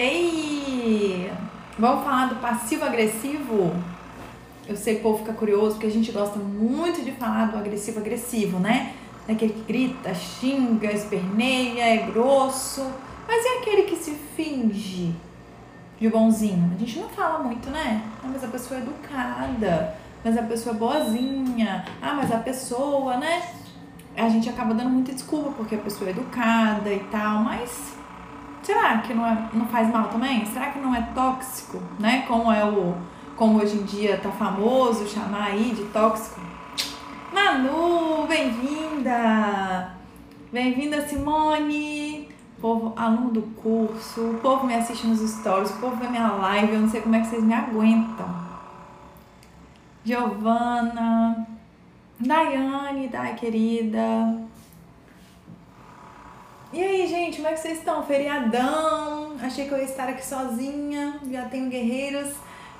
Ei! Vamos falar do passivo-agressivo? Eu sei que o povo fica curioso porque a gente gosta muito de falar do agressivo-agressivo, né? Daquele que grita, xinga, esperneia, é grosso. Mas é aquele que se finge de bonzinho? A gente não fala muito, né? Ah, mas a pessoa é educada, mas a pessoa é boazinha. Ah, mas a pessoa, né? A gente acaba dando muita desculpa porque a pessoa é educada e tal, mas será que não, é, não faz mal também? Será que não é tóxico, né? Como é o como hoje em dia tá famoso chamar aí de tóxico. Manu, bem-vinda! Bem-vinda, Simone! Povo, aluno do curso, o povo me assiste nos stories, o povo vê minha live, eu não sei como é que vocês me aguentam. Giovana, Daiane, Dai querida, e aí, gente, como é que vocês estão? Feriadão. Achei que eu ia estar aqui sozinha. Já tenho guerreiros,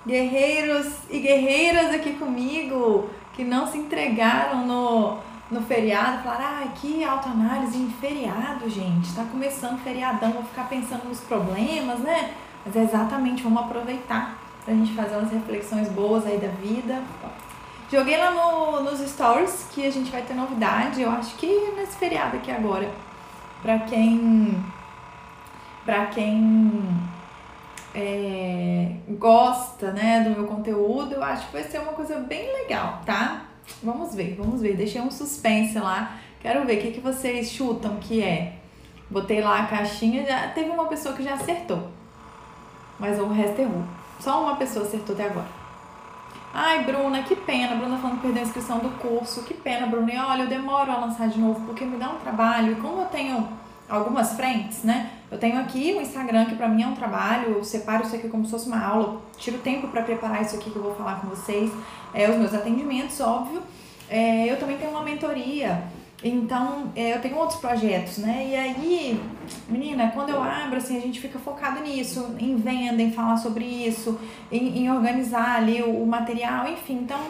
guerreiros e guerreiras aqui comigo que não se entregaram no, no feriado. Falaram, ah, que autoanálise em feriado, gente. Tá começando feriadão, vou ficar pensando nos problemas, né? Mas é exatamente, vamos aproveitar pra gente fazer umas reflexões boas aí da vida. Joguei lá no, nos stories que a gente vai ter novidade. Eu acho que nesse feriado aqui agora para quem para quem é, gosta né, do meu conteúdo, eu acho que vai ser uma coisa bem legal, tá? Vamos ver, vamos ver. Deixei um suspense lá. Quero ver o que, que vocês chutam que é. Botei lá a caixinha, já teve uma pessoa que já acertou. Mas o resto errou. Só uma pessoa acertou até agora. Ai, Bruna, que pena. Bruna falando que perdeu a inscrição do curso. Que pena, Bruna. E olha, eu demoro a lançar de novo porque me dá um trabalho. E como eu tenho algumas frentes, né? Eu tenho aqui o Instagram, que para mim é um trabalho. Eu separo isso aqui como se fosse uma aula. Tiro tempo para preparar isso aqui que eu vou falar com vocês. É, os meus atendimentos, óbvio. É, eu também tenho uma mentoria. Então, é, eu tenho outros projetos, né? E aí, menina, quando eu abro, assim, a gente fica focado nisso, em venda, em falar sobre isso, em, em organizar ali o, o, material, enfim. Então,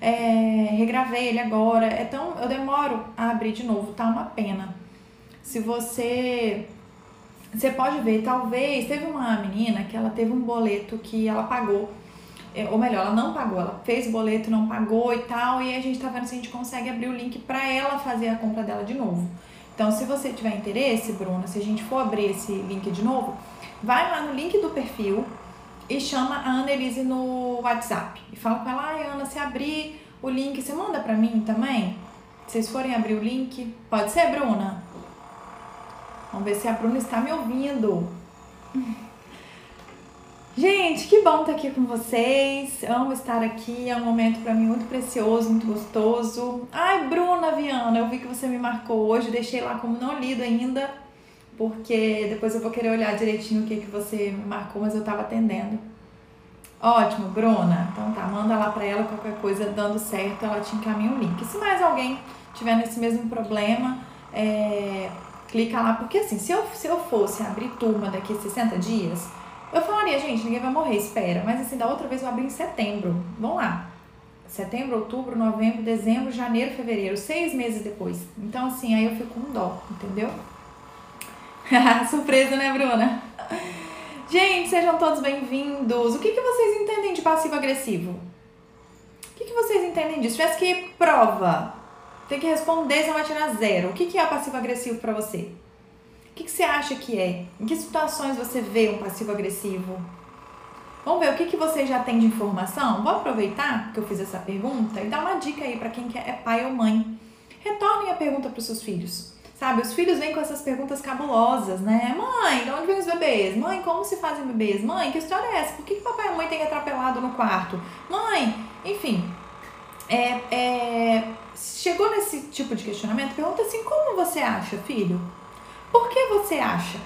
é, regravei ele agora. Então, eu demoro a abrir de novo, tá uma pena. Se você. Você pode ver, talvez. Teve uma menina que ela teve um boleto que ela pagou ou melhor, ela não pagou, ela fez o boleto, não pagou e tal, e a gente tá vendo se a gente consegue abrir o link para ela fazer a compra dela de novo. Então, se você tiver interesse, Bruna, se a gente for abrir esse link de novo, vai lá no link do perfil e chama a Annelise no WhatsApp. E fala com ela, ai Ana, se abrir o link, você manda para mim também? Se vocês forem abrir o link, pode ser, Bruna? Vamos ver se a Bruna está me ouvindo. Gente, que bom estar aqui com vocês. Amo estar aqui. É um momento para mim muito precioso, muito gostoso. Ai, Bruna Viana, eu vi que você me marcou hoje. Deixei lá como não lido ainda, porque depois eu vou querer olhar direitinho o que, que você me marcou, mas eu tava atendendo. Ótimo, Bruna. Então tá, manda lá para ela qualquer coisa dando certo, ela te encaminha o link. Se mais alguém tiver nesse mesmo problema, é, clica lá, porque assim, se eu, se eu fosse abrir turma daqui a 60 dias eu falaria, gente, ninguém vai morrer, espera. Mas assim, da outra vez eu abri em setembro. Vamos lá. Setembro, outubro, novembro, dezembro, janeiro, fevereiro. Seis meses depois. Então, assim, aí eu fico com dó, entendeu? Surpresa, né, Bruna? Gente, sejam todos bem-vindos. O que, que vocês entendem de passivo-agressivo? O que, que vocês entendem disso? Se tivesse que prova, tem que responder, você vai tirar zero. O que, que é passivo-agressivo para você? Que, que você acha que é? Em que situações você vê um passivo agressivo? Vamos ver o que, que você já tem de informação? Vou aproveitar que eu fiz essa pergunta e dar uma dica aí para quem é pai ou mãe. Retornem a pergunta para os seus filhos. Sabe, os filhos vêm com essas perguntas cabulosas, né? Mãe, de onde vêm os bebês? Mãe, como se fazem bebês? Mãe, que história é essa? Por que, que papai e mãe têm atrapalhado no quarto? Mãe, enfim. É, é, chegou nesse tipo de questionamento, pergunta assim: como você acha, filho? Por que você acha?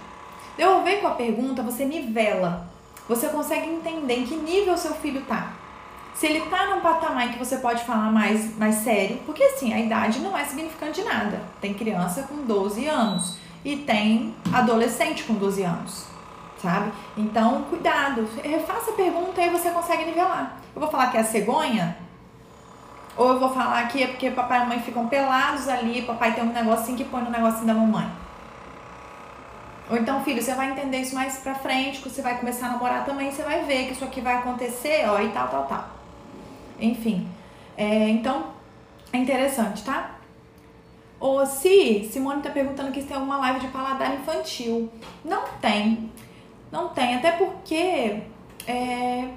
Devolver com a pergunta, você nivela. Você consegue entender em que nível seu filho tá. Se ele tá num patamar que você pode falar mais, mais sério, porque assim, a idade não é significante de nada. Tem criança com 12 anos e tem adolescente com 12 anos, sabe? Então, cuidado. Refaça a pergunta e você consegue nivelar. Eu vou falar que é a cegonha, ou eu vou falar que é porque papai e mamãe ficam pelados ali, papai tem um negocinho que põe no negocinho da mamãe. Ou então, filho, você vai entender isso mais pra frente, quando você vai começar a namorar também, você vai ver que isso aqui vai acontecer, ó, e tal, tal, tal. Enfim. É, então, é interessante, tá? Ô, si, Simone tá perguntando aqui se tem alguma live de paladar infantil. Não tem. Não tem, até porque. É...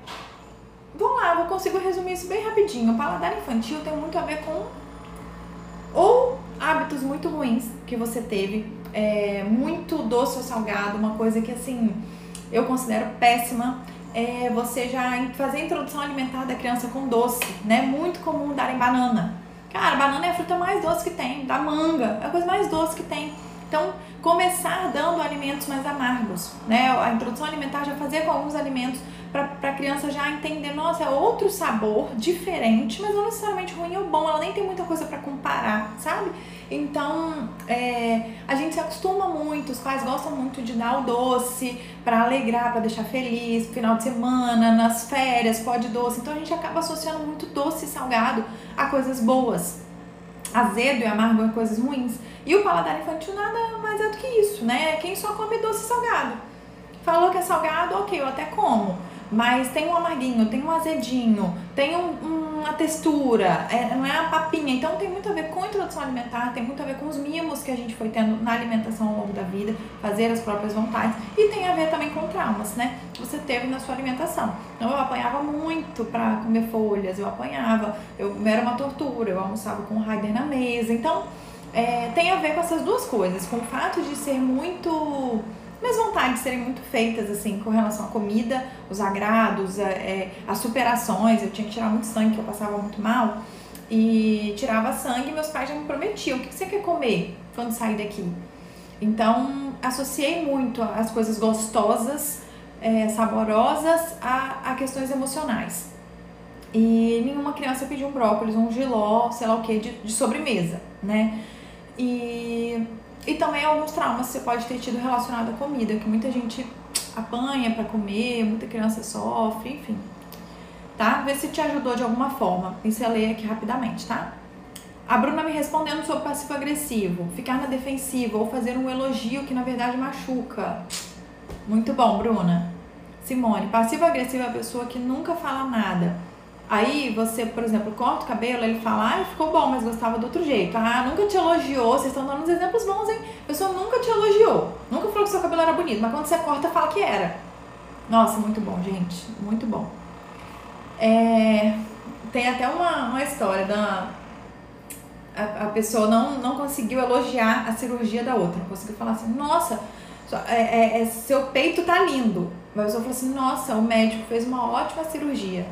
Vamos lá, eu consigo resumir isso bem rapidinho. O paladar infantil tem muito a ver com ou hábitos muito ruins que você teve, é, muito doce ou salgado, uma coisa que assim eu considero péssima. É você já fazer a introdução alimentar da criança com doce, né? Muito comum darem banana. Cara, banana é a fruta mais doce que tem, da manga, é a coisa mais doce que tem. Então, começar dando alimentos mais amargos, né? A introdução alimentar já fazer com alguns alimentos para a criança já entender, nossa, é outro sabor, diferente, mas não necessariamente ruim ou bom, ela nem tem muita coisa para comparar, sabe? Então, é, a gente se acostuma muito, os pais gostam muito de dar o doce para alegrar, para deixar feliz, final de semana, nas férias, pode doce. Então a gente acaba associando muito doce e salgado a coisas boas. Azedo e amargo a coisas ruins. E o paladar infantil nada mais é do que isso, né? Quem só come doce salgado. Falou que é salgado, ok, eu até como mas tem um amarguinho, tem um azedinho, tem um, uma textura, é, não é a papinha. Então tem muito a ver com a introdução alimentar, tem muito a ver com os mimos que a gente foi tendo na alimentação ao longo da vida, fazer as próprias vontades, e tem a ver também com traumas, né? Que você teve na sua alimentação. Então eu apanhava muito para comer folhas, eu apanhava, eu era uma tortura, eu almoçava com o Raider na mesa. Então é, tem a ver com essas duas coisas, com o fato de ser muito minhas vontades serem muito feitas, assim, com relação à comida, os agrados, é, é, as superações. Eu tinha que tirar muito sangue, que eu passava muito mal. E tirava sangue meus pais já me prometiam: o que você quer comer quando sair daqui? Então, associei muito as coisas gostosas, é, saborosas, a, a questões emocionais. E nenhuma criança pediu um brócolis, um giló, sei lá o que, de, de sobremesa, né? E e também alguns traumas que você pode ter tido relacionado à comida, que muita gente apanha para comer, muita criança sofre, enfim. Tá? Vê se te ajudou de alguma forma. Pincelei aqui rapidamente, tá? A Bruna me respondendo sobre passivo-agressivo, ficar na defensiva ou fazer um elogio que na verdade machuca. Muito bom, Bruna. Simone, passivo-agressivo é a pessoa que nunca fala nada Aí você, por exemplo, corta o cabelo, ele fala, ah, ficou bom, mas gostava do outro jeito. Ah, nunca te elogiou, vocês estão dando uns exemplos bons, hein? A pessoa nunca te elogiou, nunca falou que seu cabelo era bonito, mas quando você corta, fala que era. Nossa, muito bom, gente, muito bom. É, tem até uma, uma história da. A, a pessoa não, não conseguiu elogiar a cirurgia da outra, não conseguiu falar assim, nossa, é, é, é, seu peito tá lindo. Mas a pessoa falou assim, nossa, o médico fez uma ótima cirurgia.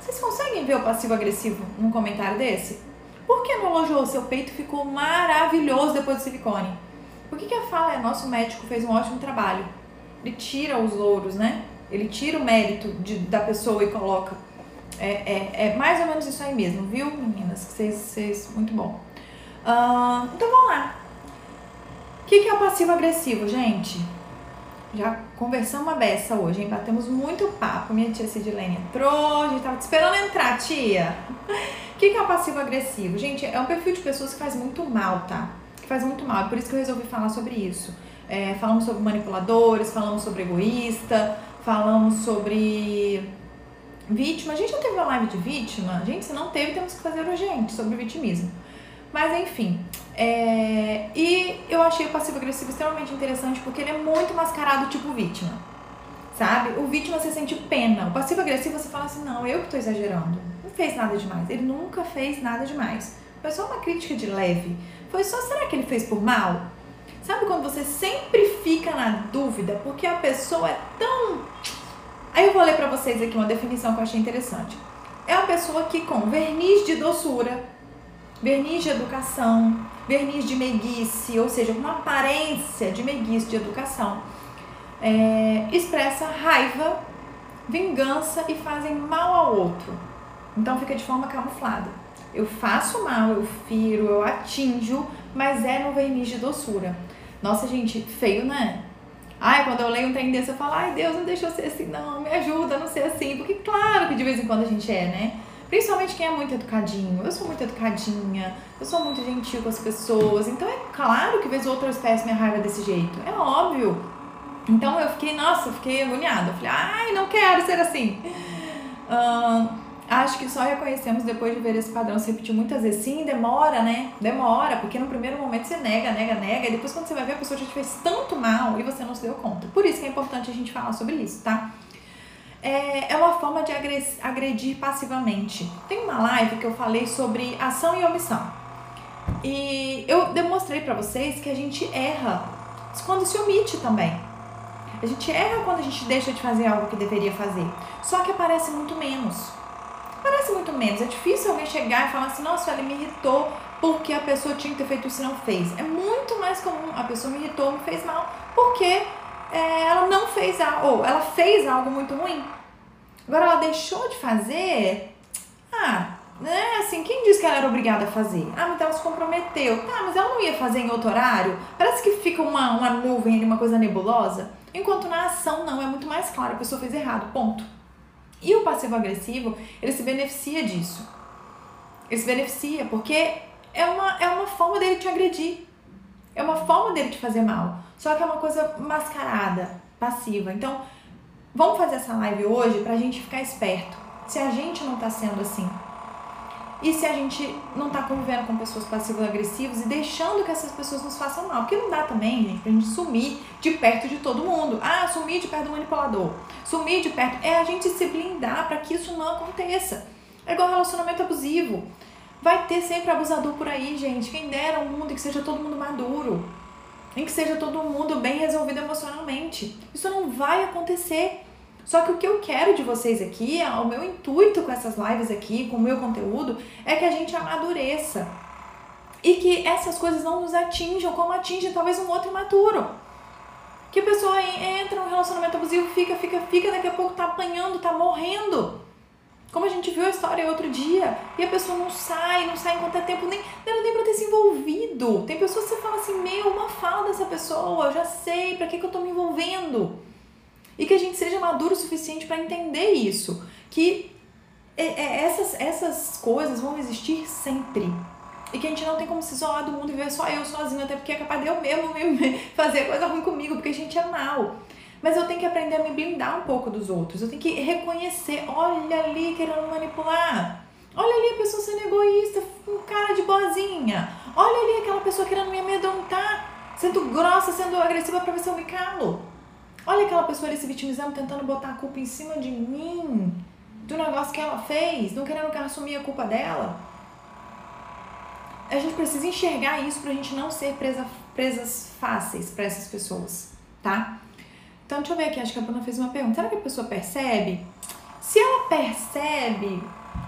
Vocês conseguem ver o passivo-agressivo num comentário desse? Por que não elogiou? Seu peito ficou maravilhoso depois do silicone. Por que, que a fala é nosso médico fez um ótimo trabalho? Ele tira os louros, né? Ele tira o mérito de, da pessoa e coloca. É, é, é, mais ou menos isso aí mesmo, viu, meninas? Vocês, vocês muito bom. Uh, então vamos lá. O que, que é o passivo-agressivo, gente? Já conversamos uma beça hoje, hein? Batemos muito papo. Minha tia Cidilene entrou, a gente tava te esperando entrar, tia. O que, que é o passivo-agressivo? Gente, é um perfil de pessoas que faz muito mal, tá? Que faz muito mal. É por isso que eu resolvi falar sobre isso. É, falamos sobre manipuladores, falamos sobre egoísta, falamos sobre vítima. A gente já teve uma live de vítima? Gente, se não teve, temos que fazer urgente sobre vitimismo. Mas enfim, é... e eu achei o passivo-agressivo extremamente interessante porque ele é muito mascarado tipo vítima. Sabe? O vítima você sente pena. O passivo-agressivo você fala assim: não, eu que tô exagerando. Não fez nada demais. Ele nunca fez nada demais. Foi só uma crítica de leve. Foi só, será que ele fez por mal? Sabe quando você sempre fica na dúvida porque a pessoa é tão. Aí eu vou ler pra vocês aqui uma definição que eu achei interessante. É uma pessoa que com verniz de doçura, verniz de educação, verniz de meiguice, ou seja, uma aparência de meiguice de educação, é, expressa raiva, vingança e fazem mal ao outro. Então fica de forma camuflada. Eu faço mal, eu firo, eu atinjo, mas é no verniz de doçura. Nossa, gente, feio, né? Ai, quando eu leio um trem desse, eu falo, ai, Deus, não deixa eu ser assim, não, me ajuda a não ser assim. Porque, claro que de vez em quando a gente é, né? Principalmente quem é muito educadinho. Eu sou muito educadinha, eu sou muito gentil com as pessoas. Então é claro que vez ou outra eu expresso raiva desse jeito. É óbvio. Então eu fiquei, nossa, eu fiquei agoniada. Eu falei, ai, não quero ser assim. Uh, acho que só reconhecemos depois de ver esse padrão se repetir muitas vezes. Sim, demora, né? Demora, porque no primeiro momento você nega, nega, nega, e depois quando você vai ver a pessoa já te fez tanto mal e você não se deu conta. Por isso que é importante a gente falar sobre isso, tá? É, é uma forma de agredir passivamente. Tem uma live que eu falei sobre ação e omissão. E eu demonstrei para vocês que a gente erra quando se omite também. A gente erra quando a gente deixa de fazer algo que deveria fazer. Só que aparece muito menos. Parece muito menos. É difícil alguém chegar e falar assim, nossa, ela me irritou porque a pessoa tinha que ter feito isso e não fez. É muito mais comum a pessoa me irritou, me fez mal, porque é, ela não fez algo, ou ela fez algo muito ruim. Agora ela deixou de fazer. Ah, né? Assim, quem disse que ela era obrigada a fazer? Ah, mas ela se comprometeu. Tá, mas ela não ia fazer em outro horário? Parece que fica uma, uma nuvem uma coisa nebulosa. Enquanto na ação não, é muito mais claro, a pessoa fez errado, ponto. E o passivo agressivo, ele se beneficia disso. Ele se beneficia porque é uma, é uma forma dele te agredir. É uma forma dele te fazer mal. Só que é uma coisa mascarada, passiva. Então, vamos fazer essa live hoje pra gente ficar esperto. Se a gente não tá sendo assim, e se a gente não está convivendo com pessoas passivas agressivas e deixando que essas pessoas nos façam mal. Porque não dá também, gente, pra gente sumir de perto de todo mundo. Ah, sumir de perto do manipulador. Sumir de perto. É a gente se blindar para que isso não aconteça. É igual relacionamento abusivo. Vai ter sempre abusador por aí, gente. Quem dera um mundo que seja todo mundo maduro. Em que seja todo mundo bem resolvido emocionalmente. Isso não vai acontecer. Só que o que eu quero de vocês aqui, o meu intuito com essas lives aqui, com o meu conteúdo, é que a gente amadureça. E que essas coisas não nos atinjam como atingem talvez um outro imaturo. Que a pessoa entra num relacionamento abusivo, fica, fica, fica, daqui a pouco tá apanhando, tá morrendo. Como a gente viu a história outro dia, e a pessoa não sai, não sai enquanto é tempo, nem, não nem pra ter se envolvido. Tem pessoas que você fala assim, meu, uma fala dessa pessoa, eu já sei, pra que, que eu tô me envolvendo? e que a gente seja maduro o suficiente para entender isso, que é, é, essas, essas coisas vão existir sempre. E que a gente não tem como se isolar do mundo e ver só eu sozinho, até porque é capaz de eu mesmo fazer coisa ruim comigo, porque a gente é mal. Mas eu tenho que aprender a me blindar um pouco dos outros. Eu tenho que reconhecer, olha ali querendo manipular. Olha ali a pessoa sendo egoísta, com cara de boazinha. Olha ali aquela pessoa querendo me amedrontar, sendo grossa, sendo agressiva para ver se eu me calo. Olha aquela pessoa ali se vitimizando, tentando botar a culpa em cima de mim, do negócio que ela fez, não querendo que ela assumir a culpa dela. A gente precisa enxergar isso pra gente não ser presa, presas fáceis para essas pessoas, tá? Então, deixa eu ver aqui, acho que a Bruna fez uma pergunta. Será que a pessoa percebe? Se ela percebe,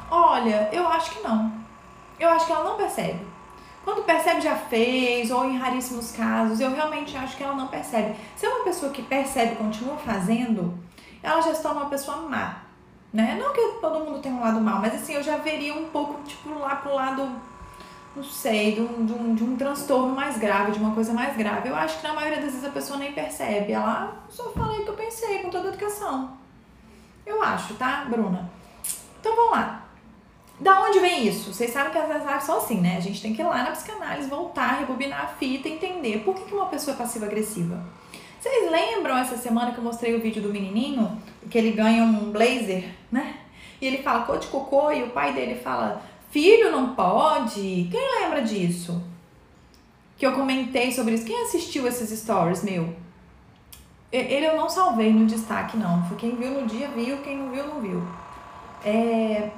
olha, eu acho que não. Eu acho que ela não percebe. Quando percebe, já fez, ou em raríssimos casos, eu realmente acho que ela não percebe. Se é uma pessoa que percebe e continua fazendo, ela já se torna uma pessoa má. Né? Não que todo mundo tenha um lado mal, mas assim, eu já veria um pouco, tipo, lá pro lado, não sei, de um, de um, de um transtorno mais grave, de uma coisa mais grave. Eu acho que na maioria das vezes a pessoa nem percebe. Ela ah, só falei que eu pensei com toda a educação. Eu acho, tá, Bruna? Então vamos lá. Da onde vem isso? Vocês sabem que as lives são assim, né? A gente tem que ir lá na psicanálise, voltar, rebobinar a fita entender por que, que uma pessoa é passiva-agressiva. Vocês lembram essa semana que eu mostrei o vídeo do menininho? Que ele ganha um blazer, né? E ele fala cor de cocô e o pai dele fala, filho, não pode. Quem lembra disso? Que eu comentei sobre isso. Quem assistiu esses stories, meu? Ele eu não salvei no destaque, não. Foi quem viu no dia, viu. Quem não viu, não viu. É,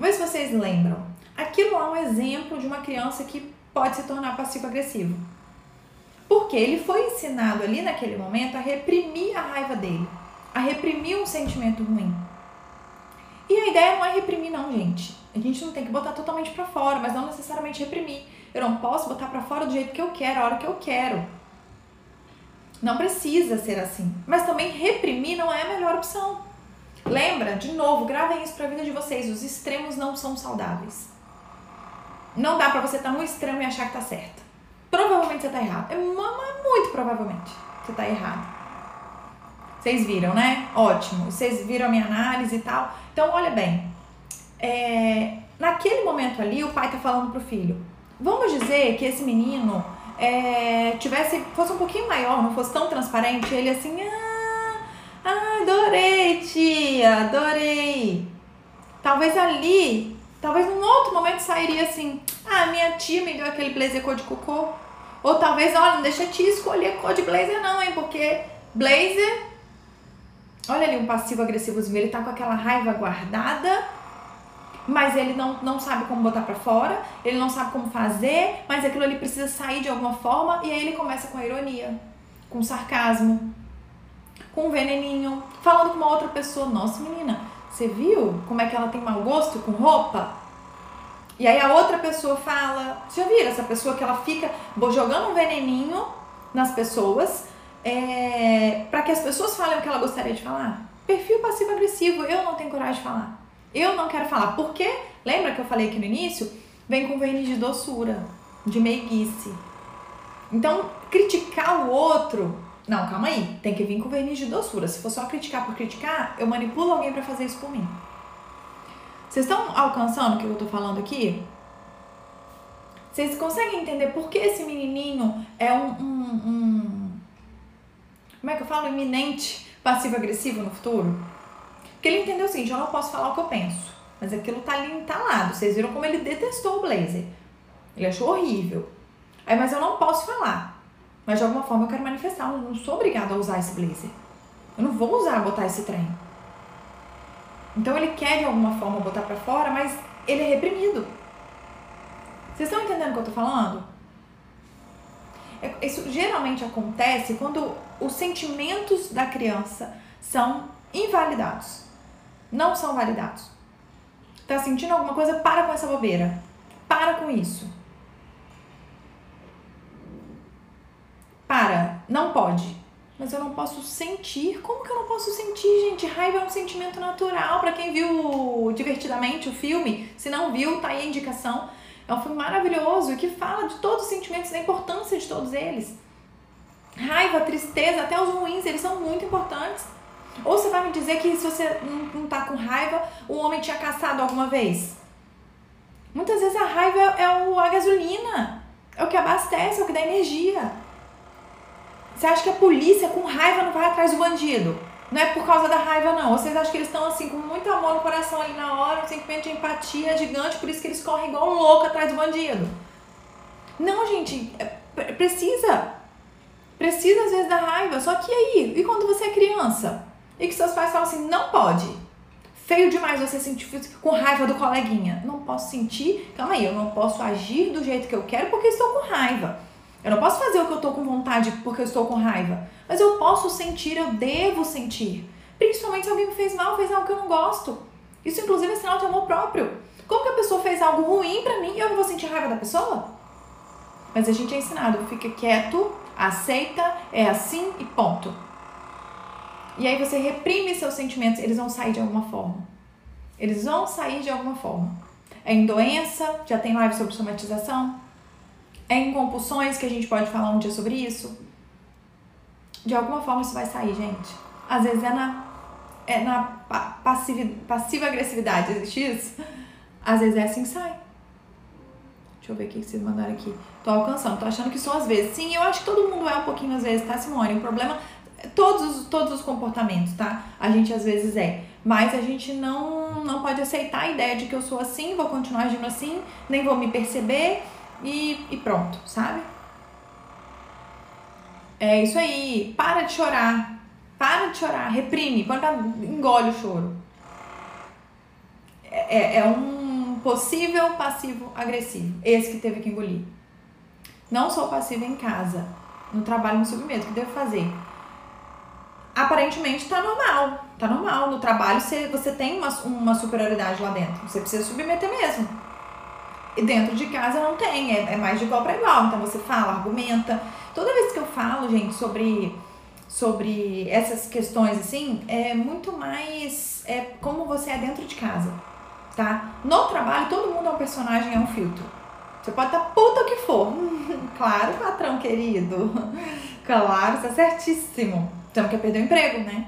se vocês lembram. Aquilo é um exemplo de uma criança que pode se tornar passivo-agressivo. Porque ele foi ensinado ali naquele momento a reprimir a raiva dele, a reprimir um sentimento ruim. E a ideia não é reprimir não, gente. A gente não tem que botar totalmente para fora, mas não necessariamente reprimir. Eu não posso botar para fora do jeito que eu quero, a hora que eu quero. Não precisa ser assim. Mas também reprimir não é a melhor opção. Lembra, de novo, gravem isso para a vida de vocês. Os extremos não são saudáveis. Não dá para você estar tá no extremo e achar que tá certo. Provavelmente você tá errado. É muito provavelmente você tá errado. Vocês viram, né? Ótimo. Vocês viram a minha análise e tal. Então, olha bem. É, naquele momento ali, o pai tá falando pro filho: vamos dizer que esse menino é, tivesse, fosse um pouquinho maior, não fosse tão transparente, ele assim, ah, ah, adorei, tia, adorei. Talvez ali, talvez num outro momento sairia assim, ah, minha tia me deu aquele blazer cor de cocô. Ou talvez, olha, não deixa a tia escolher cor de blazer não, hein, porque blazer, olha ali um passivo agressivozinho, ele tá com aquela raiva guardada, mas ele não, não sabe como botar para fora, ele não sabe como fazer, mas aquilo ali precisa sair de alguma forma e aí ele começa com a ironia, com sarcasmo, com um veneninho, falando com uma outra pessoa, nossa menina, você viu como é que ela tem mau gosto com roupa? E aí a outra pessoa fala, você viram essa pessoa que ela fica jogando um veneninho nas pessoas é, para que as pessoas falem o que ela gostaria de falar? Perfil passivo-agressivo, eu não tenho coragem de falar. Eu não quero falar. Porque, lembra que eu falei aqui no início? Vem com verniz de doçura, de meiguice. Então, criticar o outro. Não, calma aí. Tem que vir com verniz de doçura. Se for só criticar por criticar, eu manipulo alguém para fazer isso por mim. Vocês estão alcançando o que eu tô falando aqui? Vocês conseguem entender por que esse menininho é um, um, um como é que eu falo? Iminente passivo-agressivo no futuro? Porque ele entendeu o seguinte: eu não posso falar o que eu penso, mas aquilo tá ali entalado. Vocês viram como ele detestou o blazer. Ele achou horrível. Aí, mas eu não posso falar. Mas de alguma forma eu quero manifestar. Eu não sou obrigada a usar esse blazer. Eu não vou usar, botar esse trem. Então ele quer de alguma forma botar para fora, mas ele é reprimido. Vocês estão entendendo o que eu tô falando? É, isso geralmente acontece quando os sentimentos da criança são invalidados não são validados. Tá sentindo alguma coisa? Para com essa bobeira. Para com isso. Para. Não pode. Mas eu não posso sentir. Como que eu não posso sentir, gente? Raiva é um sentimento natural. Para quem viu divertidamente o filme, se não viu, tá aí a indicação. É um filme maravilhoso que fala de todos os sentimentos, da importância de todos eles. Raiva, tristeza, até os ruins, eles são muito importantes. Ou você vai me dizer que se você não, tá com raiva, o homem tinha caçado alguma vez? Muitas vezes a raiva é o, a gasolina, é o que abastece, é o que dá energia. Você acha que a polícia com raiva não vai atrás do bandido? Não é por causa da raiva, não. Vocês acham que eles estão assim, com muito amor no coração ali na hora, sentimento de empatia gigante, por isso que eles correm igual louco atrás do bandido? Não, gente, é, precisa. Precisa às vezes da raiva. Só que aí? E quando você é criança? E que seus pais falam assim: não pode. Feio demais você sentir com raiva do coleguinha. Não posso sentir, calma aí, eu não posso agir do jeito que eu quero porque estou com raiva. Eu não posso fazer o que eu estou com vontade porque eu estou com raiva. Mas eu posso sentir, eu devo sentir. Principalmente se alguém me fez mal, fez algo que eu não gosto. Isso, inclusive, é sinal de amor próprio. Como que a pessoa fez algo ruim pra mim e eu não vou sentir raiva da pessoa? Mas a gente é ensinado, fica quieto, aceita, é assim e ponto. E aí você reprime seus sentimentos, eles vão sair de alguma forma. Eles vão sair de alguma forma. É em doença, já tem live sobre somatização. É em compulsões, que a gente pode falar um dia sobre isso. De alguma forma isso vai sair, gente. Às vezes é na, é na passiva agressividade, existe isso? Às vezes é assim que sai. Deixa eu ver o que vocês mandaram aqui. Tô alcançando, tô achando que são às vezes. Sim, eu acho que todo mundo é um pouquinho às vezes, tá, Simone? O problema todos, todos os comportamentos, tá? A gente às vezes é. Mas a gente não, não pode aceitar a ideia de que eu sou assim, vou continuar agindo assim, nem vou me perceber e, e pronto, sabe? É isso aí. Para de chorar. Para de chorar. Reprime. Pra, engole o choro. É, é, é um possível passivo agressivo. Esse que teve que engolir. Não sou passiva em casa. No trabalho me submeto. O que devo fazer? Aparentemente tá normal. Tá normal. No trabalho você, você tem uma, uma superioridade lá dentro. Você precisa submeter mesmo. E dentro de casa não tem, é, é mais de igual para igual. Então você fala, argumenta. Toda vez que eu falo, gente, sobre, sobre essas questões assim, é muito mais é como você é dentro de casa, tá? No trabalho, todo mundo é um personagem, é um filtro. Você pode estar tá puta o que for. claro, patrão querido. Claro, é certíssimo. Então quer perder o emprego, né?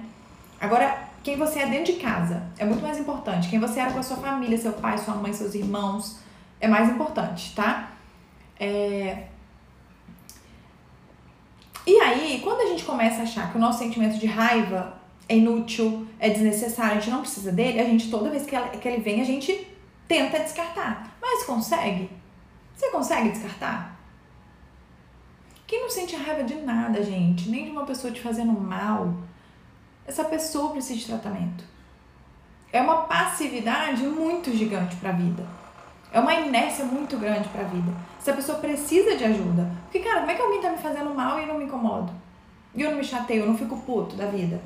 Agora, quem você é dentro de casa é muito mais importante. Quem você era com a sua família, seu pai, sua mãe, seus irmãos, é mais importante, tá? É... E aí, quando a gente começa a achar que o nosso sentimento de raiva é inútil, é desnecessário, a gente não precisa dele, a gente, toda vez que, ela, que ele vem, a gente tenta descartar. Mas consegue? Você consegue descartar? Quem não sente raiva de nada, gente, nem de uma pessoa te fazendo mal, essa pessoa precisa de tratamento. É uma passividade muito gigante para a vida. É uma inércia muito grande para a vida. Essa pessoa precisa de ajuda. Porque, cara, como é que alguém tá me fazendo mal e eu não me incomodo? E eu não me chateio, eu não fico puto da vida?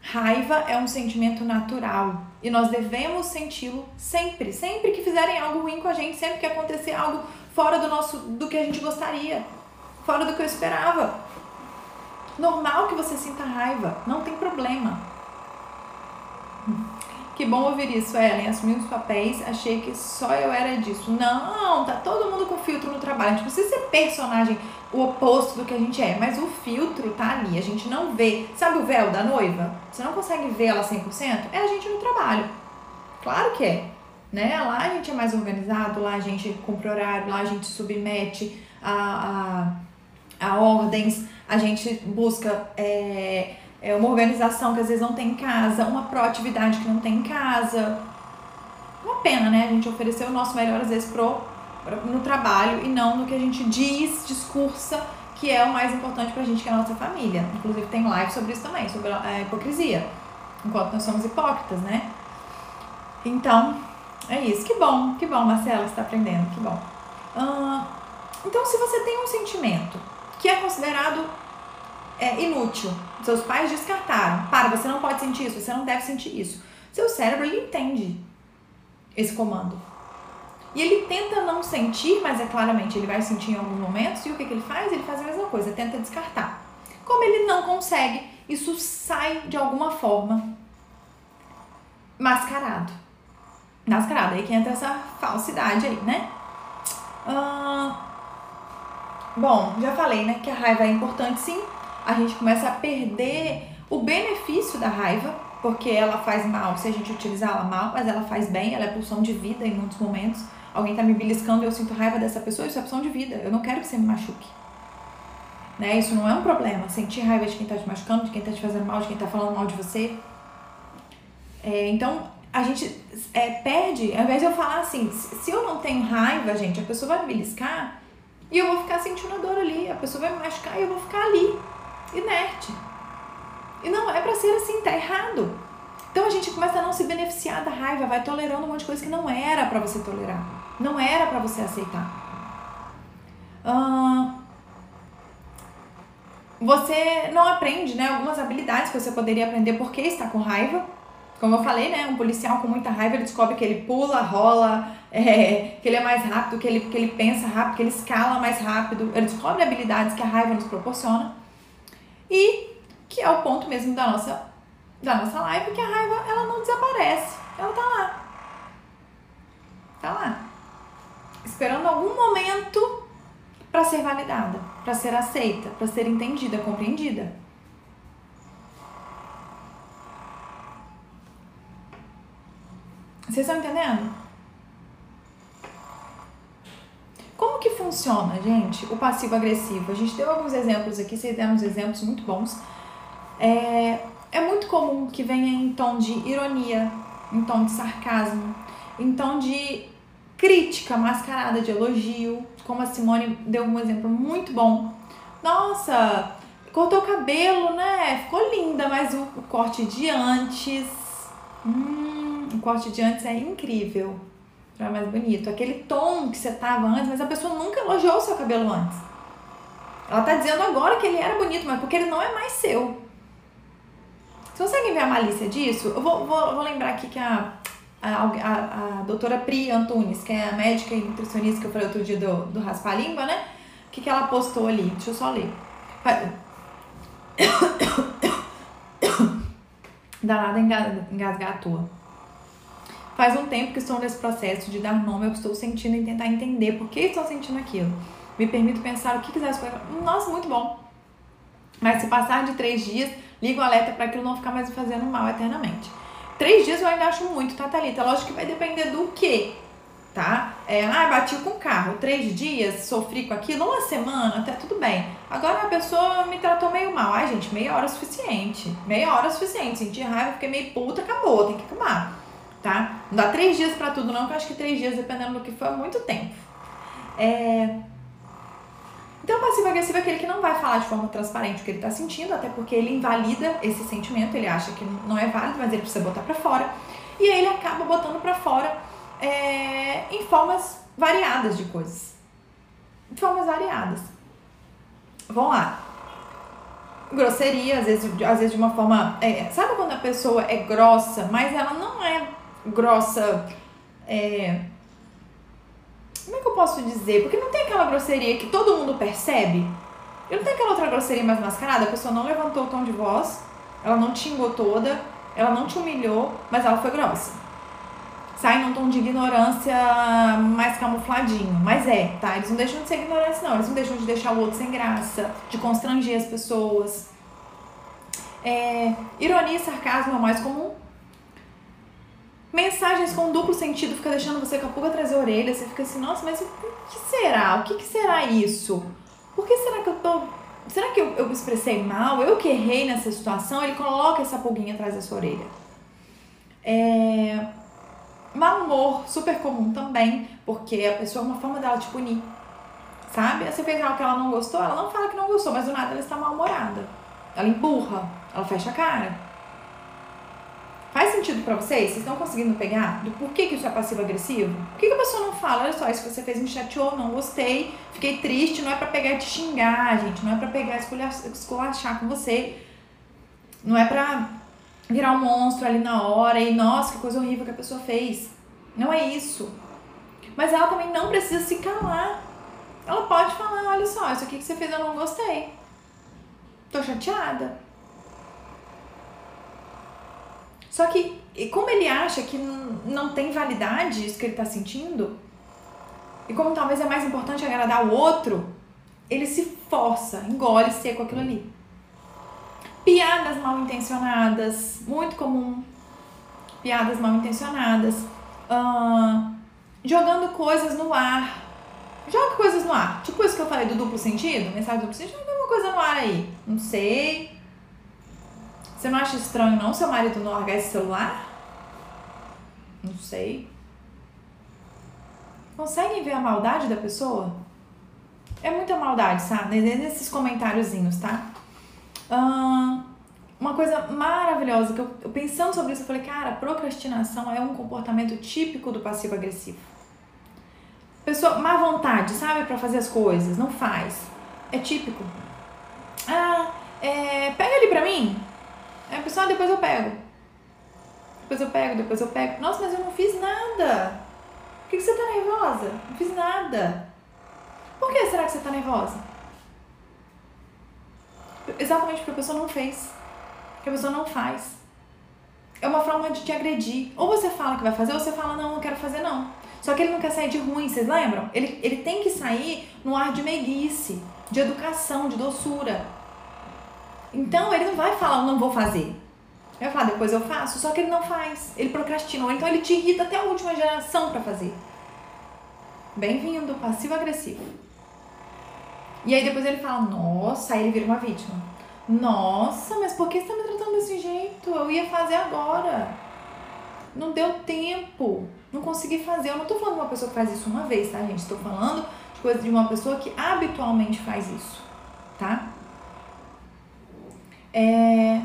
Raiva é um sentimento natural e nós devemos senti-lo sempre, sempre que fizerem algo ruim com a gente, sempre que acontecer algo fora do nosso do que a gente gostaria, fora do que eu esperava. Normal que você sinta raiva, não tem problema. Que bom ouvir isso, Ellen. Assumi os papéis, achei que só eu era disso. Não, tá todo mundo com filtro no trabalho. A gente precisa ser personagem, o oposto do que a gente é. Mas o filtro tá ali, a gente não vê. Sabe o véu da noiva? Você não consegue ver ela 100%? É a gente no trabalho. Claro que é. Né? Lá a gente é mais organizado, lá a gente cumpre horário, lá a gente submete a, a, a ordens, a gente busca. É, é uma organização que às vezes não tem em casa, uma proatividade que não tem em casa. Uma pena, né? A gente oferecer o nosso melhor às vezes pro, pro, no trabalho e não no que a gente diz, discursa, que é o mais importante pra gente, que é a nossa família. Inclusive tem live sobre isso também, sobre a hipocrisia. Enquanto nós somos hipócritas, né? Então, é isso. Que bom, que bom, Marcela, você tá aprendendo, que bom. Então, se você tem um sentimento que é considerado é inútil. Seus pais descartaram. Para, você não pode sentir isso, você não deve sentir isso. Seu cérebro ele entende esse comando. E ele tenta não sentir, mas é claramente ele vai sentir em alguns momentos. E o que, que ele faz? Ele faz a mesma coisa, tenta descartar. Como ele não consegue, isso sai de alguma forma mascarado. Mascarado, aí que entra essa falsidade aí, né? Bom, já falei, né, que a raiva é importante sim, a gente começa a perder o benefício da raiva, porque ela faz mal se a gente utilizar ela mal, mas ela faz bem, ela é pulsão de vida em muitos momentos. Alguém tá me beliscando e eu sinto raiva dessa pessoa, isso é pulsão de vida. Eu não quero que você me machuque. Né? Isso não é um problema. Sentir raiva de quem tá te machucando, de quem tá te fazendo mal, de quem tá falando mal de você. É, então, a gente é, perde, ao invés de eu falar assim, se eu não tenho raiva, gente, a pessoa vai me beliscar e eu vou ficar sentindo dor ali, a pessoa vai me machucar e eu vou ficar ali inerte. E não é para ser assim, tá errado. Então a gente começa a não se beneficiar da raiva, vai tolerando um monte de coisa que não era para você tolerar, não era para você aceitar. você não aprende, né, algumas habilidades que você poderia aprender porque está com raiva. Como eu falei, né, um policial com muita raiva ele descobre que ele pula, rola, é, que ele é mais rápido, que ele, que ele pensa rápido, que ele escala mais rápido. Ele descobre habilidades que a raiva nos proporciona. E que é o ponto mesmo da nossa, da nossa live, que a raiva ela não desaparece. Ela tá lá. Tá lá. Esperando algum momento para ser validada, para ser aceita, para ser entendida, compreendida. Vocês estão entendendo? Como que funciona, gente, o passivo-agressivo? A gente deu alguns exemplos aqui, vocês deram uns exemplos muito bons. É, é muito comum que venha em tom de ironia, em tom de sarcasmo, em tom de crítica mascarada de elogio, como a Simone deu um exemplo muito bom. Nossa, cortou o cabelo, né? Ficou linda, mas o, o corte de antes. Hum, o corte de antes é incrível pra mais bonito. Aquele tom que você tava antes, mas a pessoa nunca elogiou o seu cabelo antes. Ela tá dizendo agora que ele era bonito, mas porque ele não é mais seu. Você consegue ver a malícia disso? Eu vou, vou, vou lembrar aqui que a, a, a, a doutora Pri Antunes, que é a médica e nutricionista que eu falei outro dia do, do raspa-língua, né? O que, que ela postou ali? Deixa eu só ler. Danada engasgar à toa. Faz um tempo que estou nesse processo de dar nome ao que estou sentindo e tentar entender por que estou sentindo aquilo. Me permito pensar o que quiser. Nossa, muito bom. Mas se passar de três dias, liga o alerta para aquilo não ficar mais fazendo mal eternamente. Três dias eu ainda acho muito, tá, Thalita? Lógico que vai depender do quê? tá? É, ah, bati com o carro, três dias, sofri com aquilo, uma semana, até tudo bem. Agora a pessoa me tratou meio mal. Ai, gente, meia hora é suficiente. Meia hora é suficiente. Senti raiva, fiquei meio puta, acabou, tem que acalmar, tá? Não dá três dias pra tudo, não, que eu acho que três dias, dependendo do que for, é muito tempo. É... Então, o passivo-agressivo é aquele que não vai falar de forma transparente o que ele tá sentindo, até porque ele invalida esse sentimento, ele acha que não é válido, mas ele precisa botar pra fora. E aí ele acaba botando pra fora é, em formas variadas de coisas. Em formas variadas. Vamos lá. Grosseria, às vezes, às vezes de uma forma. É, sabe quando a pessoa é grossa, mas ela não é grossa. É, como é que eu posso dizer? Porque não tem aquela grosseria que todo mundo percebe. E não tem aquela outra grosseria mais mascarada. A pessoa não levantou o tom de voz, ela não te xingou toda, ela não te humilhou, mas ela foi grossa sai num tom de ignorância mais camufladinho. Mas é, tá? Eles não deixam de ser ignorantes, não. Eles não deixam de deixar o outro sem graça, de constranger as pessoas. É, ironia e sarcasmo é o mais comum. Mensagens com duplo sentido fica deixando você com a pulga atrás da orelha. Você fica assim, nossa, mas o que será? O que, que será isso? Por que será que eu tô. Será que eu, eu expressei mal? Eu que errei nessa situação? Ele coloca essa pulguinha atrás da sua orelha. É, Mau humor, super comum também, porque a pessoa é uma forma dela te punir. Sabe? Você fez algo que ela não gostou, ela não fala que não gostou, mas do nada ela está mal-humorada. Ela empurra, ela fecha a cara. Faz sentido para vocês? Vocês estão conseguindo pegar do porquê que isso é passivo-agressivo? Por que, que a pessoa não fala? Olha só, isso que você fez me chateou, não gostei, fiquei triste. Não é para pegar e te xingar, gente. Não é para pegar e esculachar com você. Não é pra virar um monstro ali na hora e nossa, que coisa horrível que a pessoa fez. Não é isso. Mas ela também não precisa se calar. Ela pode falar, olha só, isso aqui que você fez eu não gostei. Tô chateada. Só que, como ele acha que não tem validade isso que ele tá sentindo, e como talvez é mais importante agradar o outro, ele se força, engole seco aquilo ali. Piadas mal intencionadas, muito comum. Piadas mal intencionadas. Uh, jogando coisas no ar. Joga coisas no ar. Tipo isso que eu falei do duplo sentido, mensagem duplo sentido, joga uma coisa no ar aí. Não sei. Você não acha estranho não seu marido não largar esse celular? Não sei. Conseguem ver a maldade da pessoa? É muita maldade, sabe? Nesses comentáriozinhos, tá? Uma coisa maravilhosa que eu, pensando sobre isso, eu falei, cara, procrastinação é um comportamento típico do passivo agressivo. Pessoa, má vontade, sabe, para fazer as coisas, não faz. É típico. Ah, é, pega ali pra mim. É, pessoal, depois eu pego. Depois eu pego, depois eu pego. Nossa, mas eu não fiz nada. Por que, que você tá nervosa? Não fiz nada. Por que será que você tá nervosa? Exatamente porque a pessoa não fez. Porque a pessoa não faz. É uma forma de te agredir. Ou você fala que vai fazer, ou você fala, não, não quero fazer, não. Só que ele não quer sair de ruim, vocês lembram? Ele, ele tem que sair no ar de meiguice, de educação, de doçura. Então ele não vai falar, não vou fazer. Ele vai falar, depois eu faço, só que ele não faz. Ele procrastinou, então ele te irrita até a última geração para fazer. Bem-vindo, passivo-agressivo. E aí depois ele fala, nossa, aí ele vira uma vítima. Nossa, mas por que você tá me tratando desse jeito? Eu ia fazer agora. Não deu tempo. Não consegui fazer. Eu não tô falando de uma pessoa que faz isso uma vez, tá, gente? Estou falando de coisa de uma pessoa que habitualmente faz isso, tá? É...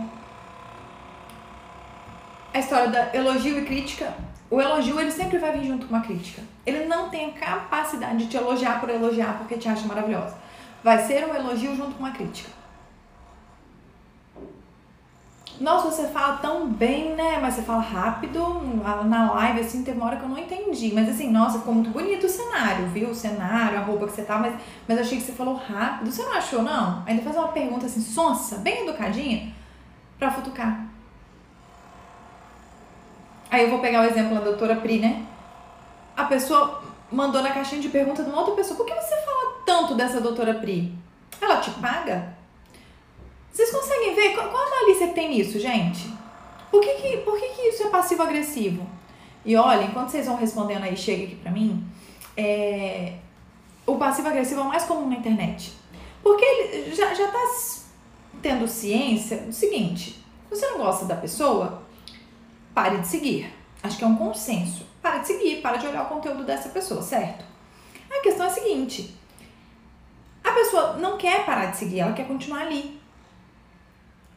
A história da elogio e crítica. O elogio, ele sempre vai vir junto com uma crítica. Ele não tem a capacidade de te elogiar por elogiar porque te acha maravilhosa vai ser um elogio junto com uma crítica. Nossa, você fala tão bem, né? Mas você fala rápido, na live, assim, teve uma hora que eu não entendi. Mas assim, nossa, ficou muito bonito o cenário, viu? O cenário, a roupa que você tá, mas, mas achei que você falou rápido. Você não achou, não? Ainda faz uma pergunta assim, sonsa, bem educadinha, pra futucar. Aí eu vou pegar o exemplo da doutora Pri, né? A pessoa mandou na caixinha de pergunta de uma outra pessoa, por que você fala dessa doutora Pri? Ela te paga? Vocês conseguem ver qual, qual a malícia nisso, gente? Por que, que, por que, que isso é passivo-agressivo? E olha, enquanto vocês vão respondendo aí, chega aqui pra mim, é, o passivo-agressivo é o mais comum na internet. Porque ele já, já tá tendo ciência do seguinte: você não gosta da pessoa, pare de seguir. Acho que é um consenso. Para de seguir, para de olhar o conteúdo dessa pessoa, certo? A questão é a seguinte: a pessoa não quer parar de seguir, ela quer continuar ali.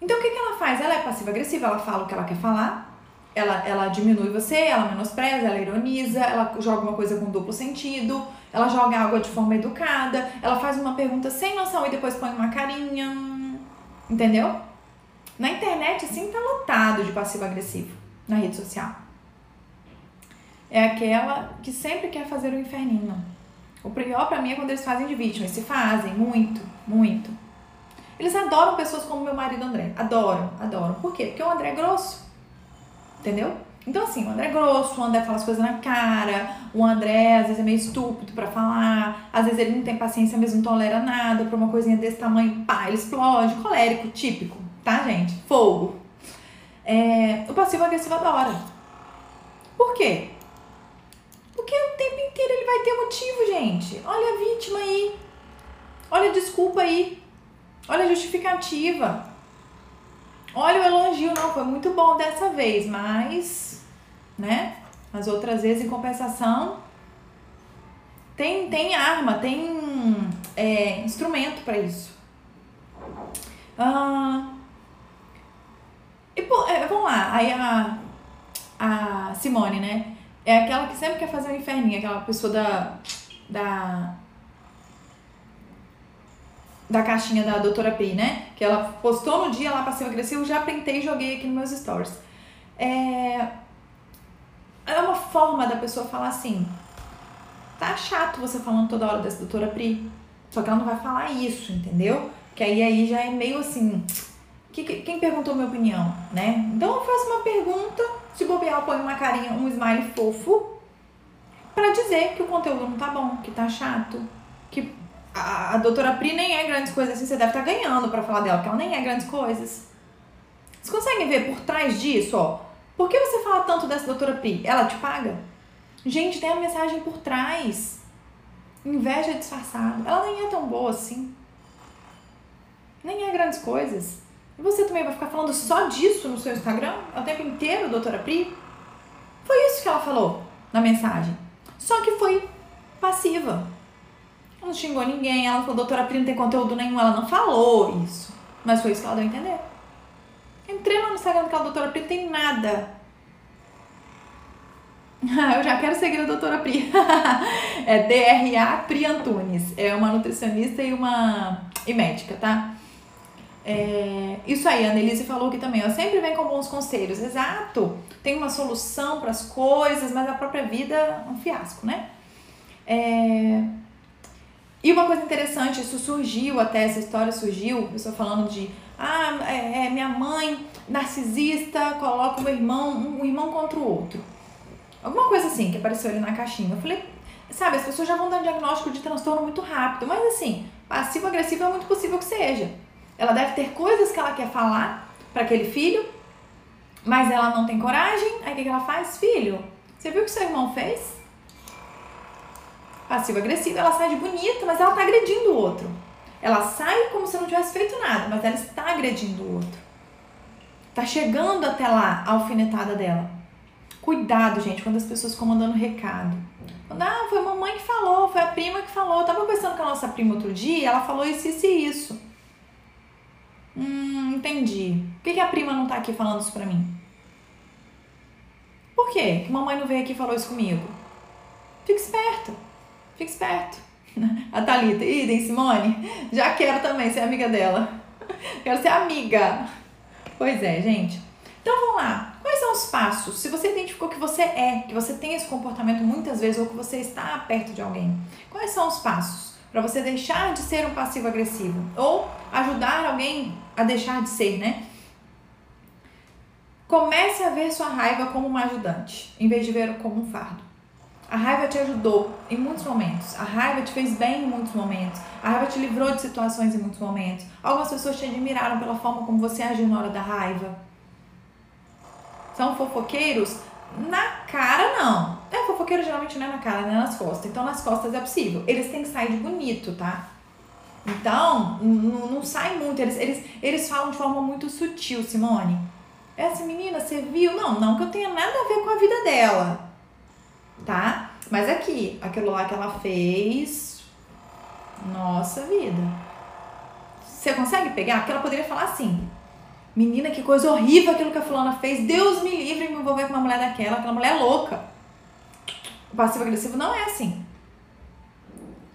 Então o que, que ela faz? Ela é passiva-agressiva, ela fala o que ela quer falar, ela, ela diminui você, ela menospreza, ela ironiza, ela joga uma coisa com duplo sentido, ela joga água de forma educada, ela faz uma pergunta sem noção e depois põe uma carinha. Entendeu? Na internet, assim, tá lotado de passivo-agressivo na rede social. É aquela que sempre quer fazer o inferninho. O pior pra mim é quando eles fazem de vítima. Eles se fazem muito, muito. Eles adoram pessoas como meu marido André. Adoram, adoram. Por quê? Porque o André é grosso. Entendeu? Então, assim, o André é grosso, o André fala as coisas na cara, o André às vezes é meio estúpido para falar, às vezes ele não tem paciência mesmo, não tolera nada, pra uma coisinha desse tamanho, pá, ele explode, colérico, típico, tá, gente? Fogo. É, o passivo-agressivo adora. Por quê? Porque o tempo inteiro ele vai ter motivo, gente. Olha a vítima aí. Olha a desculpa aí. Olha a justificativa. Olha o elogio, não, foi muito bom dessa vez, mas, né? As outras vezes, em compensação, tem, tem arma, tem é, instrumento para isso. Ah, e, é, vamos lá, aí a, a Simone, né? É aquela que sempre quer fazer um inferninho, aquela pessoa da, da da caixinha da doutora P, né? Que ela postou no dia lá passivo agressivo, já printei e joguei aqui nos meus stories. É... é uma forma da pessoa falar assim: tá chato você falando toda hora dessa doutora Pri. Só que ela não vai falar isso, entendeu? Que aí, aí já é meio assim. Que, quem perguntou minha opinião, né? Então eu faço uma pergunta, se bobear, ponho uma carinha, um smile fofo, para dizer que o conteúdo não tá bom, que tá chato, que a, a doutora Pri nem é grandes coisas assim, você deve estar tá ganhando para falar dela, porque ela nem é grandes coisas. Vocês conseguem ver por trás disso, ó? Por que você fala tanto dessa doutora Pri? Ela te paga? Gente, tem a mensagem por trás. Inveja disfarçada. Ela nem é tão boa assim. Nem é grandes coisas. E você também vai ficar falando só disso no seu Instagram o tempo inteiro, doutora Pri? Foi isso que ela falou na mensagem. Só que foi passiva. Ela não xingou ninguém, ela falou, doutora Pri não tem conteúdo nenhum, ela não falou isso. Mas foi isso que ela deu a entender. Entrei lá no Instagram daquela doutora Pri, tem nada. eu já quero seguir a doutora Pri. é DRA Pri Antunes. É uma nutricionista e uma e médica, tá? É, isso aí, a Annelise falou aqui também, ó, sempre vem com bons conselhos. Exato, tem uma solução para as coisas, mas a própria vida é um fiasco, né? É, e uma coisa interessante, isso surgiu até, essa história surgiu, pessoa falando de, ah, é, é, minha mãe narcisista coloca o irmão, um irmão contra o outro. Alguma coisa assim que apareceu ali na caixinha. Eu falei, sabe, as pessoas já vão dar um diagnóstico de transtorno muito rápido, mas assim, passivo-agressivo é muito possível que seja. Ela deve ter coisas que ela quer falar para aquele filho, mas ela não tem coragem. Aí o que ela faz? Filho, você viu o que seu irmão fez? Passiva-agressiva, ela sai de bonita, mas ela está agredindo o outro. Ela sai como se não tivesse feito nada, mas ela está agredindo o outro. Tá chegando até lá a alfinetada dela. Cuidado, gente, quando as pessoas ficam mandando recado. Quando, ah, foi a mamãe que falou, foi a prima que falou. Eu tava conversando com a nossa prima outro dia, ela falou isso, isso e isso. Hum, entendi. Por que, que a prima não tá aqui falando isso pra mim? Por quê? Que mamãe não veio aqui e falou isso comigo? Fique esperto. Fique esperto. A Thalita, idem, Simone. Já quero também ser amiga dela. Quero ser amiga. Pois é, gente. Então vamos lá. Quais são os passos? Se você identificou que você é, que você tem esse comportamento muitas vezes ou que você está perto de alguém, quais são os passos para você deixar de ser um passivo agressivo ou ajudar alguém a deixar de ser, né? Comece a ver sua raiva como uma ajudante, em vez de ver como um fardo. A raiva te ajudou em muitos momentos. A raiva te fez bem em muitos momentos. A raiva te livrou de situações em muitos momentos. Algumas pessoas te admiraram pela forma como você agiu na hora da raiva. São fofoqueiros? Na cara, não. É, fofoqueiro geralmente não é na cara, não é nas costas. Então, nas costas é possível. Eles têm que sair de bonito, tá? Então, não, não sai muito. Eles, eles, eles falam de forma muito sutil, Simone. Essa menina, você viu? Não, não que eu tenha nada a ver com a vida dela. Tá? Mas aqui, aquilo lá que ela fez. Nossa vida. Você consegue pegar? Porque ela poderia falar assim: Menina, que coisa horrível aquilo que a fulana fez. Deus me livre de me envolver com uma mulher daquela. Aquela mulher é louca. O passivo agressivo não é assim.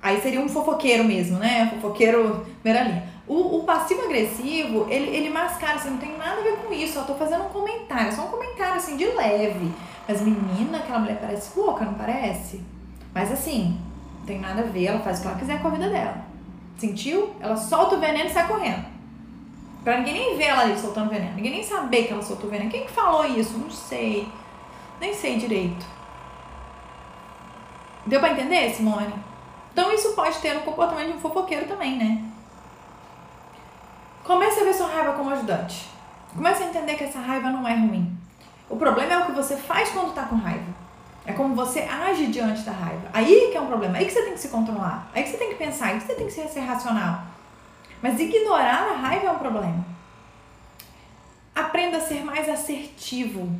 Aí seria um fofoqueiro mesmo, né? Fofoqueiro primeira linha. O, o passivo agressivo, ele, ele mascara, assim, não tem nada a ver com isso. Eu tô fazendo um comentário, só um comentário assim de leve. Mas menina, aquela mulher parece louca, não parece? Mas assim, não tem nada a ver, ela faz o que ela quiser com a vida dela. Sentiu? Ela solta o veneno e sai correndo. Pra ninguém nem ver ela ali soltando veneno. Ninguém nem saber que ela soltou veneno. Quem que falou isso? Não sei. Nem sei direito. Deu pra entender, Simone? Então isso pode ter o comportamento de um fofoqueiro também, né? Comece a ver sua raiva como ajudante. Comece a entender que essa raiva não é ruim. O problema é o que você faz quando tá com raiva. É como você age diante da raiva. Aí que é um problema. Aí que você tem que se controlar. Aí que você tem que pensar. Aí que você tem que ser, ser racional. Mas ignorar a raiva é um problema. Aprenda a ser mais assertivo.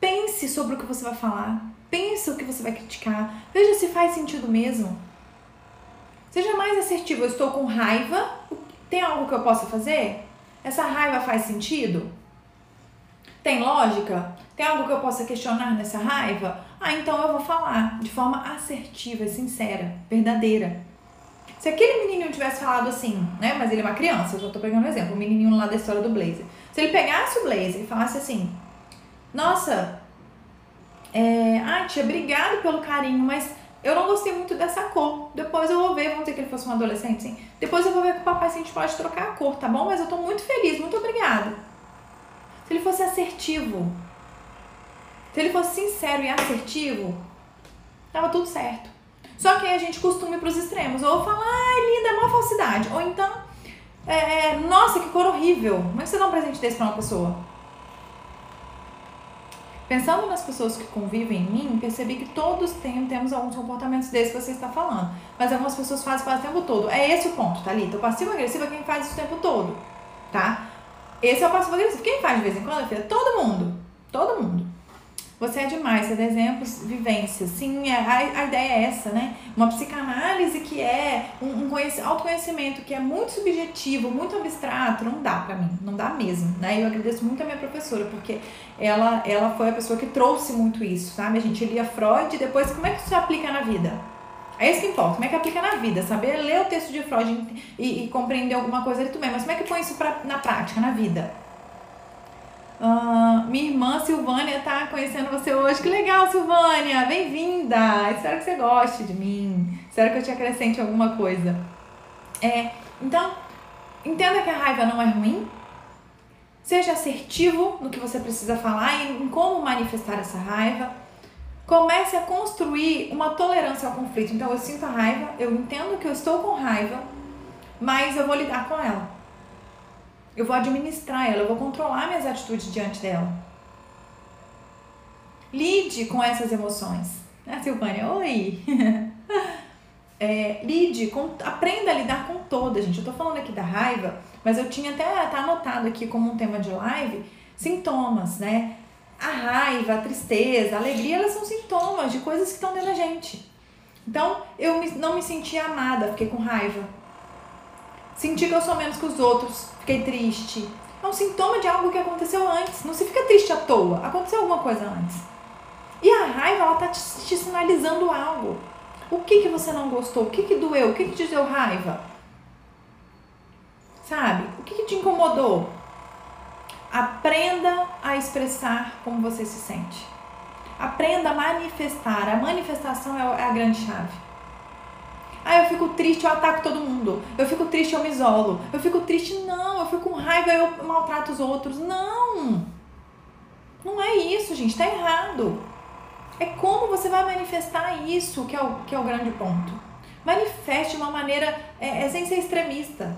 Pense sobre o que você vai falar. Pense o que você vai criticar. Veja se faz sentido mesmo. Seja mais assertivo. Eu estou com raiva. Tem algo que eu possa fazer? Essa raiva faz sentido? Tem lógica? Tem algo que eu possa questionar nessa raiva? Ah, então eu vou falar de forma assertiva, sincera, verdadeira. Se aquele menininho tivesse falado assim, né? Mas ele é uma criança, eu só tô pegando um exemplo, o menininho lá da história do Blazer. Se ele pegasse o Blazer e falasse assim, nossa, é, ah, tia, obrigado pelo carinho, mas eu não gostei muito dessa cor. Depois eu vou ver, vamos dizer que ele fosse um adolescente, sim. Depois eu vou ver com o papai se a gente pode trocar a cor, tá bom? Mas eu tô muito feliz, muito obrigada. Se ele fosse assertivo, se ele fosse sincero e assertivo, tava tudo certo. Só que aí a gente costuma ir pros extremos. Ou falar, ai, linda, é uma falsidade. Ou então, é, é, nossa, que cor horrível. Como é que você dá um presente desse pra uma pessoa? Pensando nas pessoas que convivem em mim, percebi que todos tem, temos alguns comportamentos desses que você está falando. Mas algumas pessoas fazem quase o tempo todo. É esse o ponto, ali? O passivo-agressivo é quem faz isso o tempo todo, tá? Esse é o passivo-agressivo. Quem faz de vez em quando, filha? Todo mundo. Todo mundo. Você é demais, você dá exemplos, vivências. Sim, é, a, a ideia é essa, né? Uma psicanálise que é um, um autoconhecimento que é muito subjetivo, muito abstrato, não dá para mim, não dá mesmo, né? Eu agradeço muito a minha professora, porque ela, ela foi a pessoa que trouxe muito isso, sabe? A gente lia Freud e depois como é que isso aplica na vida? É isso que importa, como é que aplica na vida, saber ler o texto de Freud e, e compreender alguma coisa ali também, mas como é que põe isso pra, na prática, na vida? Uh, minha irmã Silvânia tá conhecendo você hoje. Que legal, Silvânia! Bem-vinda! Espero que você goste de mim. Espero que eu te acrescente alguma coisa. É, então, entenda que a raiva não é ruim. Seja assertivo no que você precisa falar e em como manifestar essa raiva. Comece a construir uma tolerância ao conflito. Então, eu sinto a raiva, eu entendo que eu estou com raiva, mas eu vou lidar com ela. Eu vou administrar ela, eu vou controlar minhas atitudes diante dela. Lide com essas emoções. Ah, Silvânia, oi! é, lide, com, aprenda a lidar com todas, gente. Eu tô falando aqui da raiva, mas eu tinha até tá anotado aqui como um tema de live sintomas, né? A raiva, a tristeza, a alegria, elas são sintomas de coisas que estão dentro da gente. Então, eu não me senti amada, fiquei com raiva. Senti que eu sou menos que os outros, fiquei triste. É um sintoma de algo que aconteceu antes. Não se fica triste à toa. Aconteceu alguma coisa antes. E a raiva, ela tá te, te sinalizando algo. O que que você não gostou? O que que doeu? O que que te deu raiva? Sabe? O que que te incomodou? Aprenda a expressar como você se sente. Aprenda a manifestar. A manifestação é a grande chave. Ah, eu fico triste, eu ataco todo mundo. Eu fico triste, eu me isolo. Eu fico triste, não. Eu fico com raiva, eu maltrato os outros. Não! Não é isso, gente. Tá errado. É como você vai manifestar isso que é o, que é o grande ponto. Manifeste de uma maneira é, é sem ser extremista.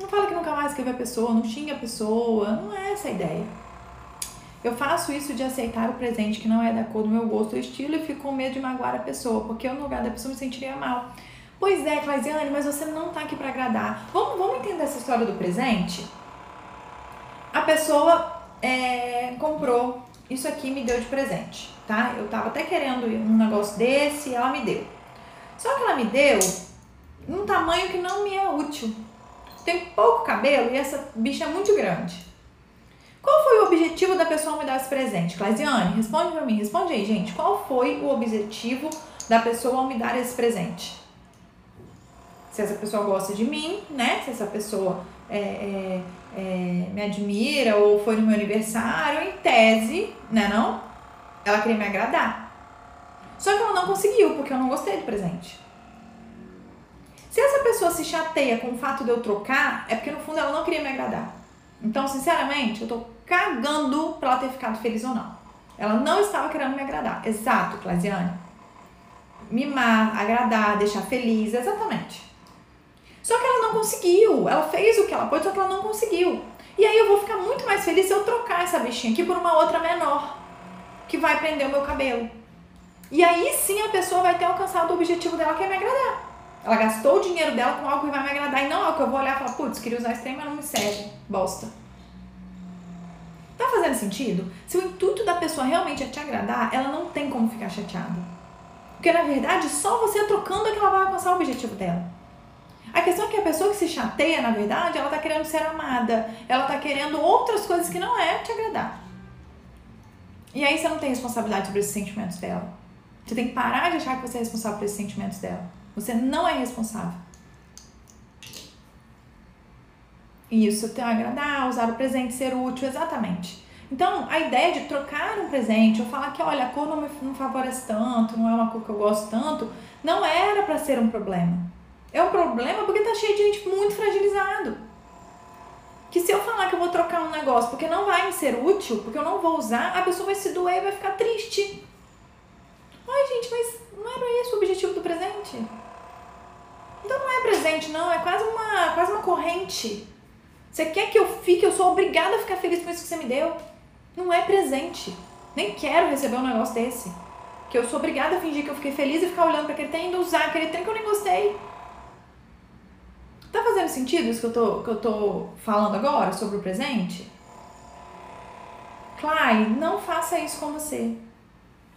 Não fala que nunca mais ver a pessoa, não xinga a pessoa, não é essa a ideia. Eu faço isso de aceitar o presente que não é da cor do meu gosto ou estilo e fico com medo de magoar a pessoa, porque eu no lugar da pessoa me sentiria mal. Pois é, Claisiane, mas você não tá aqui para agradar. Vamos, vamos entender essa história do presente? A pessoa é, comprou isso aqui me deu de presente, tá? Eu tava até querendo um negócio desse e ela me deu. Só que ela me deu num tamanho que não me é útil. Tem pouco cabelo e essa bicha é muito grande. Qual foi o objetivo da pessoa me dar esse presente? Claisiane, responde pra mim, responde aí, gente. Qual foi o objetivo da pessoa ao me dar esse presente? Se essa pessoa gosta de mim, né? Se essa pessoa é, é, é, me admira ou foi no meu aniversário, em tese, né não? Ela queria me agradar. Só que ela não conseguiu, porque eu não gostei do presente. Se essa pessoa se chateia com o fato de eu trocar, é porque no fundo ela não queria me agradar. Então, sinceramente, eu tô cagando pra ela ter ficado feliz ou não. Ela não estava querendo me agradar. Exato, Clasiane. Mimar, agradar, deixar feliz, exatamente. Só que ela não conseguiu. Ela fez o que ela pôde, só que ela não conseguiu. E aí eu vou ficar muito mais feliz se eu trocar essa bichinha aqui por uma outra menor, que vai prender o meu cabelo. E aí sim a pessoa vai ter alcançado o objetivo dela, que é me agradar. Ela gastou o dinheiro dela com algo que vai me agradar e não algo que eu vou olhar e falar, putz, queria usar esse trem, mas não me serve. Bosta. Tá fazendo sentido? Se o intuito da pessoa realmente é te agradar, ela não tem como ficar chateada. Porque na verdade, só você trocando é que ela vai alcançar o objetivo dela. A questão é que a pessoa que se chateia, na verdade, ela tá querendo ser amada. Ela tá querendo outras coisas que não é te agradar. E aí você não tem responsabilidade sobre esses sentimentos dela. Você tem que parar de achar que você é responsável por esses sentimentos dela. Você não é responsável. Isso, ter agradar, usar o presente, ser útil, exatamente. Então, a ideia de trocar um presente, ou falar que, olha, a cor não me não favorece tanto, não é uma cor que eu gosto tanto, não era para ser um problema. É um problema porque tá cheio de gente muito fragilizado. Que se eu falar que eu vou trocar um negócio porque não vai me ser útil, porque eu não vou usar, a pessoa vai se doer e vai ficar triste. Ai, gente, mas não era esse o objetivo do presente? Então não é presente, não, é quase uma, quase uma corrente. Você quer que eu fique, eu sou obrigada a ficar feliz com isso que você me deu. Não é presente. Nem quero receber um negócio desse. Que eu sou obrigada a fingir que eu fiquei feliz e ficar olhando para aquele trem e usar aquele trem que eu nem gostei. Tá fazendo sentido isso que eu tô, que eu tô falando agora sobre o presente? Clay, não faça isso com você.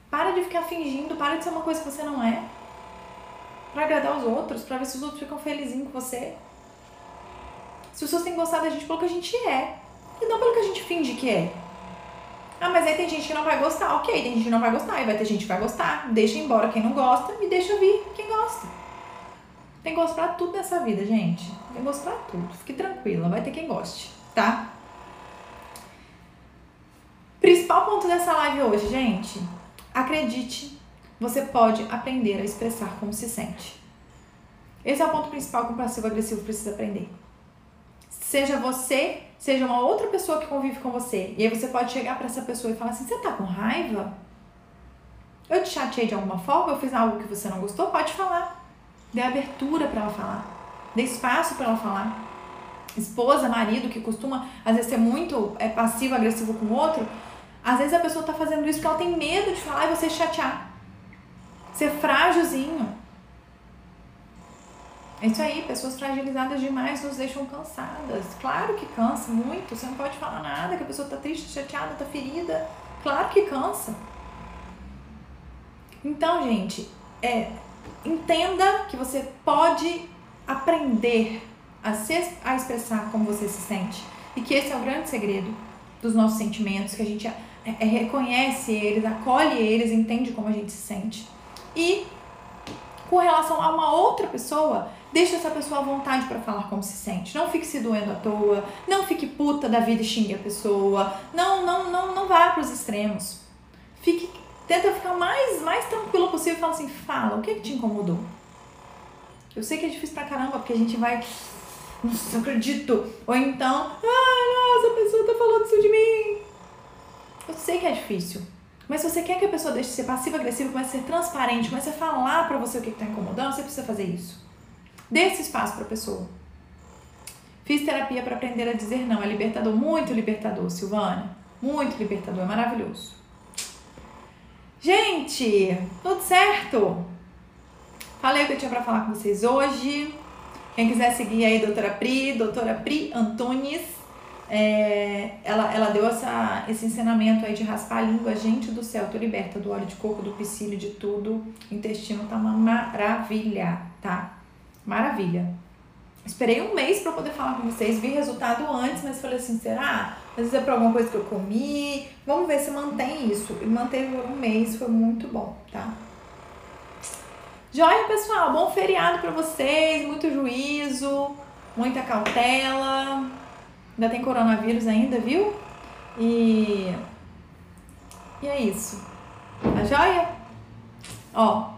Para de ficar fingindo, para de ser uma coisa que você não é para agradar os outros, para ver se os outros ficam felizinhos com você. As pessoas têm gostado da gente pelo que a gente é, e não pelo que a gente finge que é. Ah, mas aí tem gente que não vai gostar. Ok, tem gente que não vai gostar, e vai ter gente que vai gostar. Deixa embora quem não gosta e deixa vir quem gosta. Tem gosto pra tudo nessa vida, gente. Tem gosto pra tudo. Fique tranquila, vai ter quem goste, tá? Principal ponto dessa live hoje, gente. Acredite você pode aprender a expressar como se sente. Esse é o ponto principal que o passivo-agressivo precisa aprender. Seja você, seja uma outra pessoa que convive com você. E aí você pode chegar para essa pessoa e falar assim: Você tá com raiva? Eu te chateei de alguma forma? Eu fiz algo que você não gostou? Pode falar. Dê abertura para ela falar. Dê espaço para ela falar. Esposa, marido, que costuma às vezes ser muito é, passivo-agressivo com o outro, às vezes a pessoa tá fazendo isso porque ela tem medo de falar e você chatear ser frágilzinho. É isso aí, pessoas fragilizadas demais nos deixam cansadas. Claro que cansa muito, você não pode falar nada, que a pessoa tá triste, chateada, tá ferida. Claro que cansa. Então, gente, é, entenda que você pode aprender a, se, a expressar como você se sente. E que esse é o grande segredo dos nossos sentimentos, que a gente é, é, reconhece eles, acolhe eles, entende como a gente se sente. E com relação a uma outra pessoa, deixa essa pessoa à vontade para falar como se sente. Não fique se doendo à toa, não fique puta da vida e xingue a pessoa. Não, não, não, não vá para os extremos. Fique, tenta ficar mais, mais tranquilo possível e fala assim, fala, o que, é que te incomodou? Eu sei que é difícil pra caramba, porque a gente vai. Nossa, não acredito. Ou então, ah, nossa, a pessoa tá falando isso de mim. Eu sei que é difícil. Mas se você quer que a pessoa deixe de ser passiva-agressiva, comece a ser transparente, comece a falar para você o que está incomodando, você precisa fazer isso. Dê esse espaço para a pessoa. Fiz terapia para aprender a dizer não. É libertador, muito libertador, Silvana. Muito libertador, é maravilhoso. Gente, tudo certo? Falei o que eu tinha para falar com vocês hoje. Quem quiser seguir aí, doutora Pri, doutora Pri Antunes, é, ela, ela deu essa, esse ensinamento aí de raspar a língua. Gente do céu, tô liberta do óleo de coco, do piscílio, de tudo. O intestino tá uma maravilha, tá? Maravilha. Esperei um mês para poder falar com vocês, vi resultado antes, mas falei assim, será? Às vezes é por alguma coisa que eu comi. Vamos ver se mantém isso. E manteve um mês, foi muito bom, tá? Joia, pessoal. Bom feriado para vocês, muito juízo, muita cautela. Ainda tem coronavírus ainda, viu? E e é isso. Tá joia? Ó,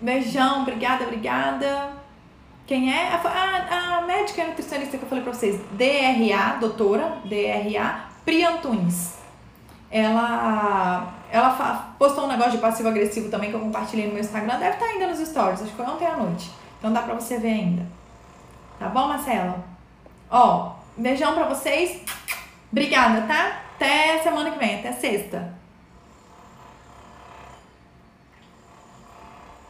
beijão, obrigada, obrigada. Quem é? A, a, a médica nutricionista que eu falei pra vocês, DRA, doutora, DRA, Pri Antunes. Ela, ela postou um negócio de passivo-agressivo também que eu compartilhei no meu Instagram. Deve estar tá ainda nos stories, acho que ontem à noite. Então dá pra você ver ainda. Tá bom, Marcela? Ó, beijão pra vocês. Obrigada, tá? Até semana que vem, até sexta.